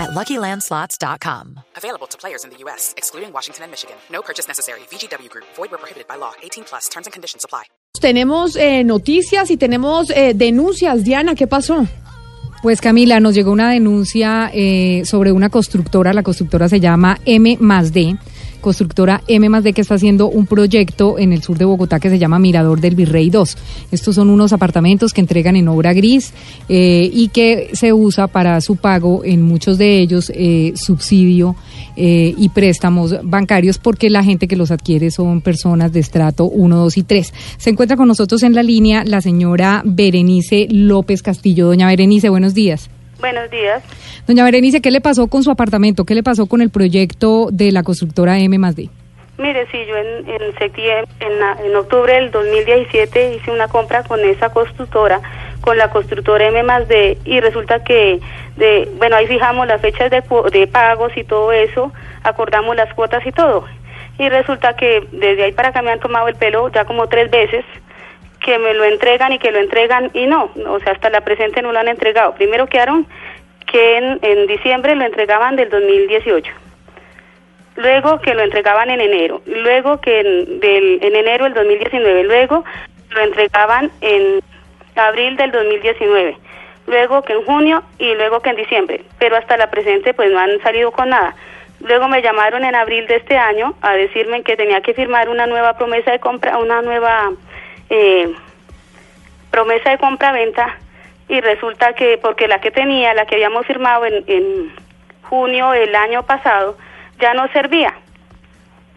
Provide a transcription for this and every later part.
at LuckyLandSlots.com. Available to players in the U.S., excluding Washington and Michigan. No purchase necessary. VGW Group. Void where prohibited by law. 18 plus. Terms and conditions apply. Tenemos eh, noticias y tenemos eh, denuncias. Diana, ¿qué pasó? Pues Camila, nos llegó una denuncia eh, sobre una constructora, la constructora se llama M más D, constructora M que está haciendo un proyecto en el sur de Bogotá que se llama Mirador del Virrey 2. Estos son unos apartamentos que entregan en obra gris eh, y que se usa para su pago en muchos de ellos eh, subsidio eh, y préstamos bancarios porque la gente que los adquiere son personas de estrato 1, 2 y 3. Se encuentra con nosotros en la línea la señora Berenice López Castillo. Doña Berenice, buenos días. Buenos días. Doña Berenice, ¿qué le pasó con su apartamento? ¿Qué le pasó con el proyecto de la constructora M más D? Mire, sí, yo en, en septiembre, en, en, octubre del 2017 hice una compra con esa constructora, con la constructora M más D, y resulta que, de, bueno, ahí fijamos las fechas de, de pagos y todo eso, acordamos las cuotas y todo. Y resulta que desde ahí para acá me han tomado el pelo ya como tres veces, que me lo entregan y que lo entregan y no, o sea, hasta la presente no lo han entregado. Primero quedaron que en, en diciembre lo entregaban del 2018, luego que lo entregaban en enero, luego que en, del, en enero del 2019, luego lo entregaban en abril del 2019, luego que en junio y luego que en diciembre, pero hasta la presente pues no han salido con nada. Luego me llamaron en abril de este año a decirme que tenía que firmar una nueva promesa de compra, una nueva eh, promesa de compra-venta y resulta que porque la que tenía, la que habíamos firmado en, en junio del año pasado, ya no servía,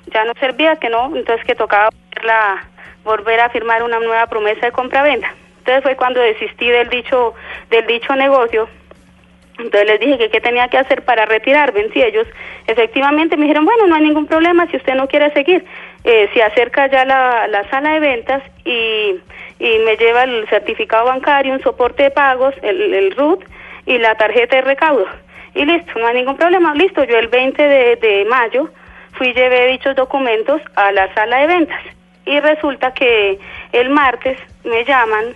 ya no servía, que no, entonces que tocaba volverla, volver a firmar una nueva promesa de compra-venta. Entonces fue cuando desistí del dicho, del dicho negocio. Entonces les dije que qué tenía que hacer para retirarme. Si ellos efectivamente me dijeron, bueno, no hay ningún problema si usted no quiere seguir. Eh, se acerca ya la, la sala de ventas y, y me lleva el certificado bancario, un soporte de pagos, el, el RUT y la tarjeta de recaudo. Y listo, no hay ningún problema. Listo, yo el 20 de, de mayo fui y llevé dichos documentos a la sala de ventas. Y resulta que el martes me llaman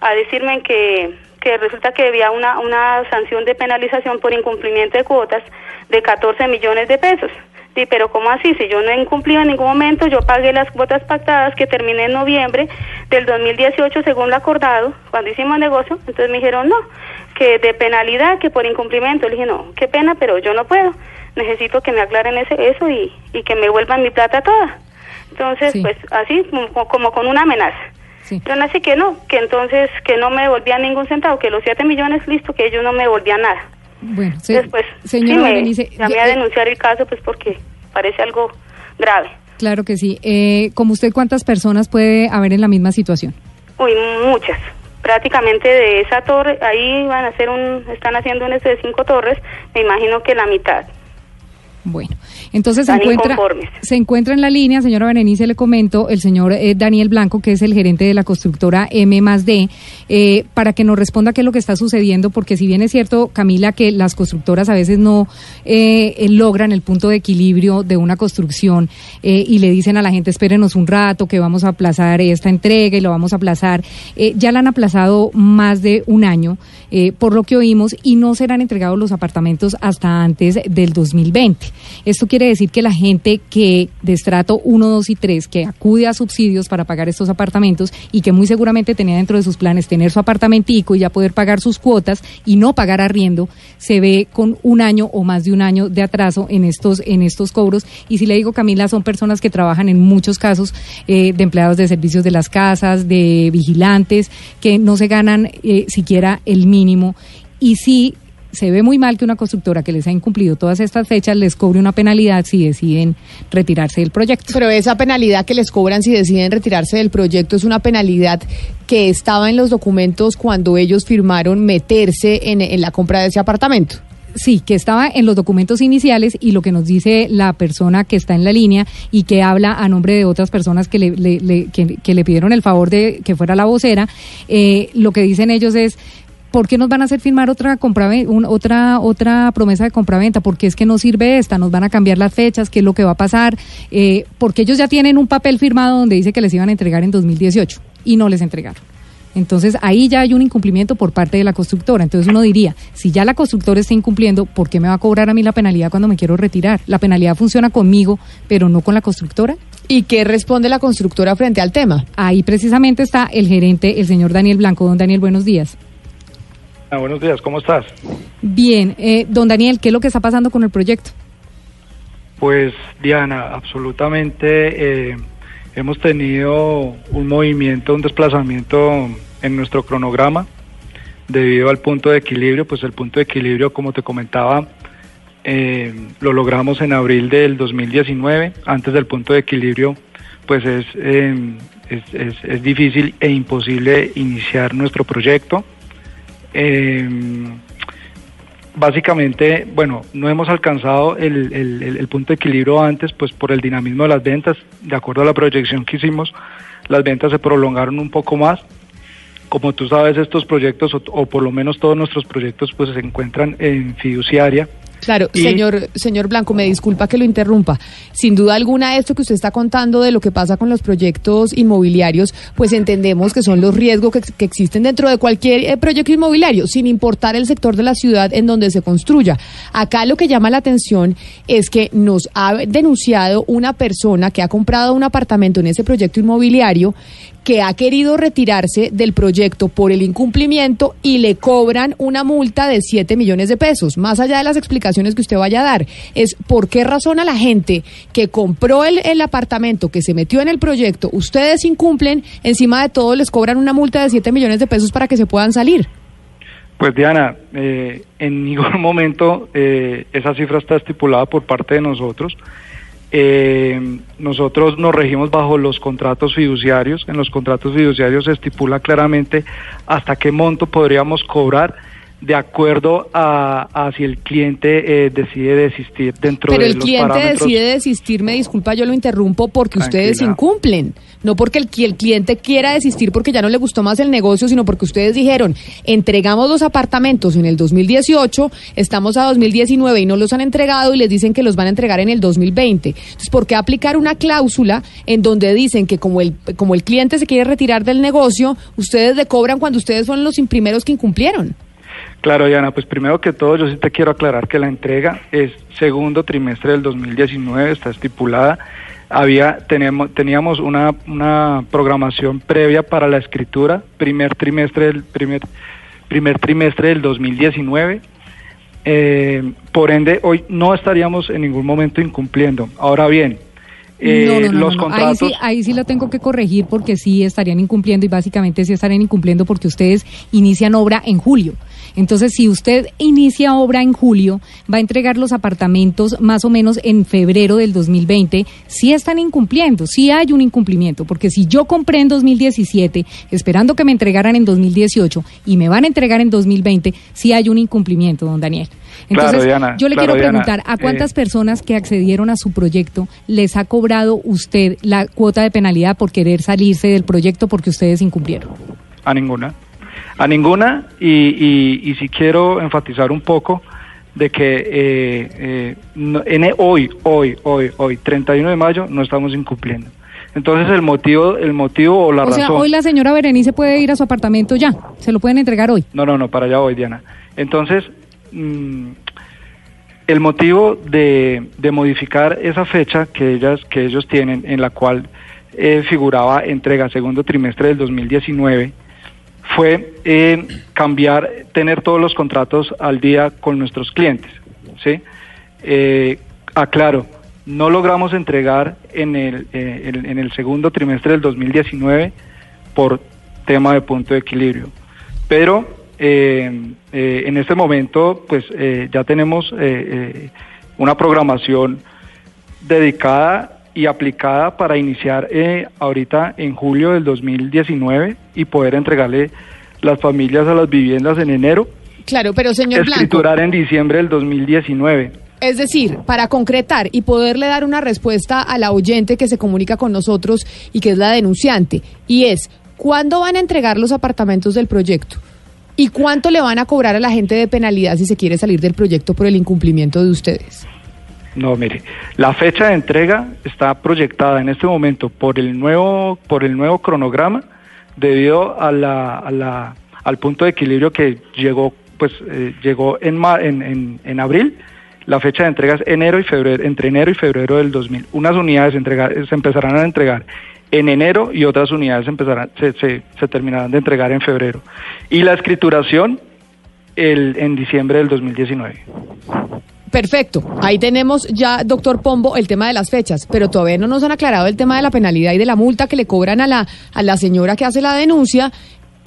a decirme que, que resulta que había una, una sanción de penalización por incumplimiento de cuotas de 14 millones de pesos. Sí, pero ¿cómo así? Si yo no he incumplido en ningún momento, yo pagué las cuotas pactadas que terminé en noviembre del 2018 según lo acordado, cuando hicimos negocio, entonces me dijeron no, que de penalidad, que por incumplimiento. Le dije, no, qué pena, pero yo no puedo. Necesito que me aclaren ese, eso y, y que me vuelvan mi plata toda. Entonces, sí. pues así, como, como con una amenaza. Sí. Pero así que no, que entonces que no me devolvían ningún centavo, que los siete millones, listo, que ellos no me devolvían nada. Bueno, se, Después, señora sí me Berenice, llamé ya- a denunciar el caso, pues porque parece algo grave. Claro que sí. Eh, como usted, ¿cuántas personas puede haber en la misma situación? Uy, muchas. Prácticamente de esa torre, ahí van a hacer un, están haciendo un este de cinco torres, me imagino que la mitad. Bueno, entonces se encuentra, se encuentra en la línea, señora Berenice, le comento, el señor eh, Daniel Blanco, que es el gerente de la constructora M más D, eh, para que nos responda qué es lo que está sucediendo, porque si bien es cierto, Camila, que las constructoras a veces no eh, logran el punto de equilibrio de una construcción eh, y le dicen a la gente, espérenos un rato, que vamos a aplazar esta entrega y lo vamos a aplazar, ya la han aplazado más de un año, por lo que oímos, y no serán entregados los apartamentos hasta antes del 2020. Esto quiere decir que la gente que de estrato 1, 2 y 3, que acude a subsidios para pagar estos apartamentos y que muy seguramente tenía dentro de sus planes tener su apartamentico y ya poder pagar sus cuotas y no pagar arriendo, se ve con un año o más de un año de atraso en estos, en estos cobros. Y si le digo, Camila, son personas que trabajan en muchos casos eh, de empleados de servicios de las casas, de vigilantes, que no se ganan eh, siquiera el mínimo. Y sí se ve muy mal que una constructora que les ha incumplido todas estas fechas les cobre una penalidad si deciden retirarse del proyecto. Pero esa penalidad que les cobran si deciden retirarse del proyecto es una penalidad que estaba en los documentos cuando ellos firmaron meterse en, en la compra de ese apartamento. Sí, que estaba en los documentos iniciales y lo que nos dice la persona que está en la línea y que habla a nombre de otras personas que le, que, le pidieron el favor de que fuera la vocera, eh, lo que dicen ellos es ¿por qué nos van a hacer firmar otra compra otra otra promesa de compraventa? Porque es que no sirve esta, nos van a cambiar las fechas, qué es lo que va a pasar, eh, porque ellos ya tienen un papel firmado donde dice que les iban a entregar en 2018 y no les entregaron. Entonces ahí ya hay un incumplimiento por parte de la constructora. Entonces uno diría, si ya la constructora está incumpliendo, ¿por qué me va a cobrar a mí la penalidad cuando me quiero retirar? La penalidad funciona conmigo, pero no con la constructora. ¿Y qué responde la constructora frente al tema? Ahí precisamente está el gerente, el señor Daniel Blanco. Don Daniel, buenos días. Ah, buenos días, ¿cómo estás? Bien, eh, don Daniel, ¿qué es lo que está pasando con el proyecto? Pues Diana, absolutamente eh, hemos tenido un movimiento, un desplazamiento en nuestro cronograma debido al punto de equilibrio, pues el punto de equilibrio, como te comentaba, eh, lo logramos en abril del 2019, antes del punto de equilibrio, pues es, es, es difícil e imposible iniciar nuestro proyecto. Eh, básicamente, bueno, no hemos alcanzado el, punto de equilibrio antes, pues por el dinamismo de las ventas, de acuerdo a la proyección que hicimos, las ventas se prolongaron un poco más. Como tú sabes, estos proyectos, o, o por lo menos todos nuestros proyectos, pues se encuentran en fiduciaria, Claro, señor, señor Blanco, me disculpa que lo interrumpa. Sin duda alguna, esto que usted está contando de lo que pasa con los proyectos inmobiliarios, pues entendemos que son los riesgos que, existen dentro de cualquier eh, proyecto inmobiliario, sin importar el sector de la ciudad en donde se construya. Acá lo que llama la atención es que nos ha denunciado una persona que ha comprado un apartamento en ese proyecto inmobiliario que ha querido retirarse del proyecto por el incumplimiento y le cobran una multa de 7 millones de pesos. Más allá de las explicaciones que usted vaya a dar, es por qué razón a la gente que compró el, apartamento, que se metió en el proyecto, ustedes incumplen, encima de todo les cobran una multa de 7 millones de pesos para que se puedan salir. Pues Diana, eh, en ningún momento eh, esa cifra está estipulada por parte de nosotros. Eh, nosotros nos regimos bajo los contratos fiduciarios. En los contratos fiduciarios se estipula claramente hasta qué monto podríamos cobrar de acuerdo a, si el cliente eh, decide desistir dentro de los Pero el cliente decide desistir, me disculpa, yo lo interrumpo porque ustedes incumplen. No porque el, el cliente quiera desistir porque ya no le gustó más el negocio, sino porque ustedes dijeron, entregamos los apartamentos en el 2018, estamos a 2019 y no los han entregado y les dicen que los van a entregar en el 2020. Entonces, ¿por qué aplicar una cláusula en donde dicen que como el, como el cliente se quiere retirar del negocio, ustedes le cobran cuando ustedes fueron los primeros que incumplieron? Claro, Diana, pues primero que todo yo sí te quiero aclarar que la entrega es segundo trimestre del 2019, está estipulada. Había, tenemos, teníamos una, una programación previa para la escritura, primer trimestre del, primer, primer trimestre del 2019. Eh, por ende, hoy no estaríamos en ningún momento incumpliendo. Ahora bien, eh, los contratos. Ahí sí, ahí sí lo tengo que corregir porque sí estarían incumpliendo y básicamente sí estarían incumpliendo porque ustedes inician obra en julio. Entonces, si usted inicia obra en julio, va a entregar los apartamentos más o menos en febrero del 2020, sí están incumpliendo, sí hay un incumplimiento, porque si yo compré en 2017, esperando que me entregaran en 2018 y me van a entregar en 2020, sí hay un incumplimiento, don Daniel. Entonces, yo le quiero preguntar, ¿a cuántas eh, personas que accedieron a su proyecto les ha cobrado usted la cuota de penalidad por querer salirse del proyecto porque ustedes incumplieron? A ninguna. A ninguna, y, y, si quiero enfatizar un poco de que eh, eh, en hoy, hoy, hoy, hoy, 31 de mayo, no estamos incumpliendo. Entonces el motivo, el motivo o la razón. O sea, hoy la señora Berenice puede ir a su apartamento ya. Se lo pueden entregar hoy. No, no, no, para allá hoy, Diana. Entonces, mm, el motivo de, modificar esa fecha que ellas, que ellos tienen, en la cual eh, figuraba entrega segundo trimestre del 2019 fue eh, cambiar, tener todos los contratos al día con nuestros clientes. ¿sí? Eh, aclaro, no logramos entregar en el, en, el segundo trimestre del 2019 por tema de punto de equilibrio, pero en este momento pues ya tenemos una programación dedicada y aplicada para iniciar eh, ahorita en julio del 2019 y poder entregarle las familias a las viviendas en enero Claro, pero señor Blanco. escriturar en diciembre del 2019. Es decir, para concretar y poderle dar una respuesta a la oyente que se comunica con nosotros y que es la denunciante, y es, ¿cuándo van a entregar los apartamentos del proyecto? ¿Y cuánto le van a cobrar a la gente de penalidad si se quiere salir del proyecto por el incumplimiento de ustedes? No, mire, la fecha de entrega está proyectada en este momento por el nuevo, por el nuevo cronograma debido a la, a la, al punto de equilibrio que llegó, pues, eh, llegó en, en, en, en abril. La fecha de entrega es enero y febrero, entre enero y febrero del 2000. Unas unidades entregar- se empezarán a entregar en enero y otras unidades empezarán, se, se, terminarán de entregar en febrero. Y la escrituración el, en diciembre del 2019. Perfecto. Ahí tenemos ya, doctor Pombo, el tema de las fechas, pero todavía no nos han aclarado el tema de la penalidad y de la multa que le cobran a la, a la señora que hace la denuncia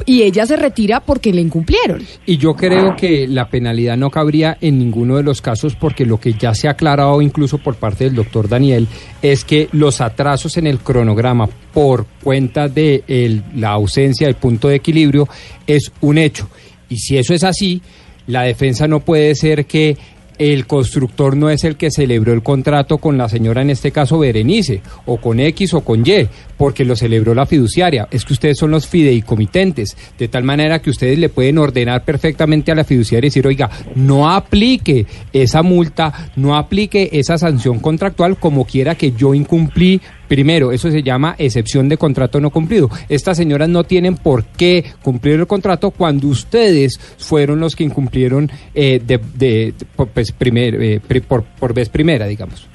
y ella se retira porque le incumplieron. Y yo creo que la penalidad no cabría en ninguno de los casos porque lo que ya se ha aclarado incluso por parte del doctor Daniel es que los atrasos en el cronograma por cuenta de la ausencia del punto de equilibrio es un hecho. Y si eso es así, la defensa no puede ser que el constructor no es el que celebró el contrato con la señora, en este caso Berenice, o con X o con Y, porque lo celebró la fiduciaria. Es que ustedes son los fideicomitentes, de tal manera que ustedes le pueden ordenar perfectamente a la fiduciaria y decir, oiga, no aplique esa multa, no aplique esa sanción contractual como quiera que yo incumplí Primero, eso se llama excepción de contrato no cumplido. Estas señoras no tienen por qué cumplir el contrato cuando ustedes fueron los que incumplieron eh, de, de- por, pues, primer, eh, pri- por, por vez primera, digamos.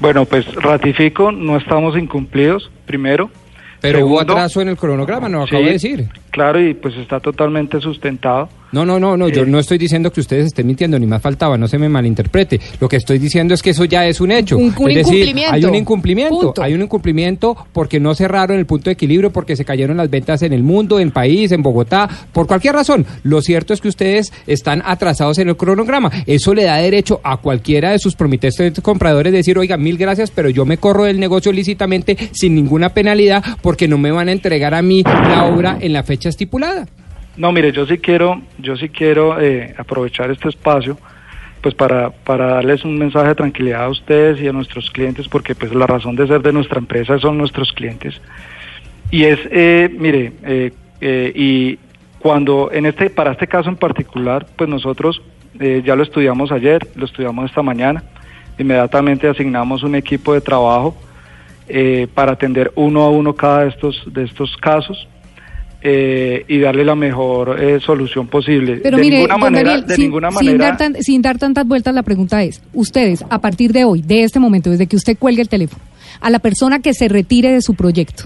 Bueno, pues ratifico, no estamos incumplidos, primero. Pero hubo Segundo, atraso en el cronograma, no lo acabo sí, de decir. Claro, y pues está totalmente sustentado. No, no, no, no, yo Eh. no estoy diciendo que ustedes estén mintiendo, ni más faltaba, no se me malinterprete. Lo que estoy diciendo es que eso ya es un hecho. Un- un es decir, incumplimiento. hay un incumplimiento, Punto. hay un incumplimiento porque no cerraron el punto de equilibrio, porque se cayeron las ventas en el mundo, en país, en Bogotá, por cualquier razón. Lo cierto es que ustedes están atrasados en el cronograma. Eso le da derecho a cualquiera de sus promitentes compradores decir, oiga, mil gracias, pero yo me corro del negocio lícitamente sin ninguna penalidad porque no me van a entregar a mí la obra en la fecha estipulada. No, mire, yo sí quiero, yo sí quiero eh, aprovechar este espacio, pues para, para darles un mensaje de tranquilidad a ustedes y a nuestros clientes, porque pues la razón de ser de nuestra empresa son nuestros clientes. Y es, eh, mire, eh, eh, y cuando en este, para este caso en particular, pues nosotros eh, ya lo estudiamos ayer, lo estudiamos esta mañana, inmediatamente asignamos un equipo de trabajo eh, para atender uno a uno cada de estos, de estos casos eh, y darle la mejor eh, solución posible. Pero de mire, ninguna manera, Daniel, de sin, ninguna sin manera. dar tan- sin dar tantas vueltas, la pregunta es, ustedes, a partir de hoy, de este momento, desde que usted cuelgue el teléfono, a la persona que se retire de su proyecto,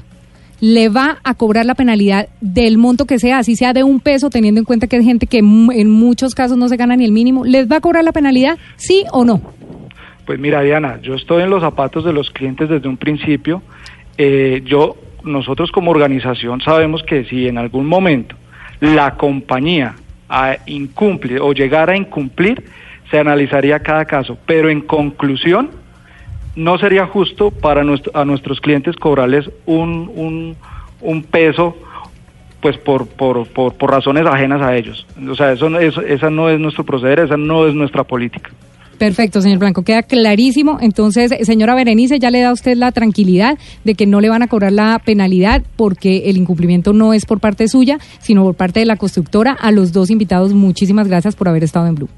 ¿le va a cobrar la penalidad del monto que sea, así sea de un peso, teniendo en cuenta que hay gente que en muchos casos no se gana ni el mínimo? ¿Les va a cobrar la penalidad, sí o no? Pues mira, Diana, yo estoy en los zapatos de los clientes desde un principio. Eh, yo, nosotros como organización sabemos que si en algún momento la compañía incumple o llegara a incumplir, se analizaría cada caso. Pero en conclusión, no sería justo para nuestro- a nuestros clientes cobrarles un, un, peso pues por, por, por, por razones ajenas a ellos. O sea, eso, eso, esa no es nuestro proceder, esa no es nuestra política. Perfecto, señor Blanco, queda clarísimo. Entonces, señora Berenice, ya le da usted la tranquilidad de que no le van a cobrar la penalidad porque el incumplimiento no es por parte suya, sino por parte de la constructora. A los dos invitados, muchísimas gracias por haber estado en Blue.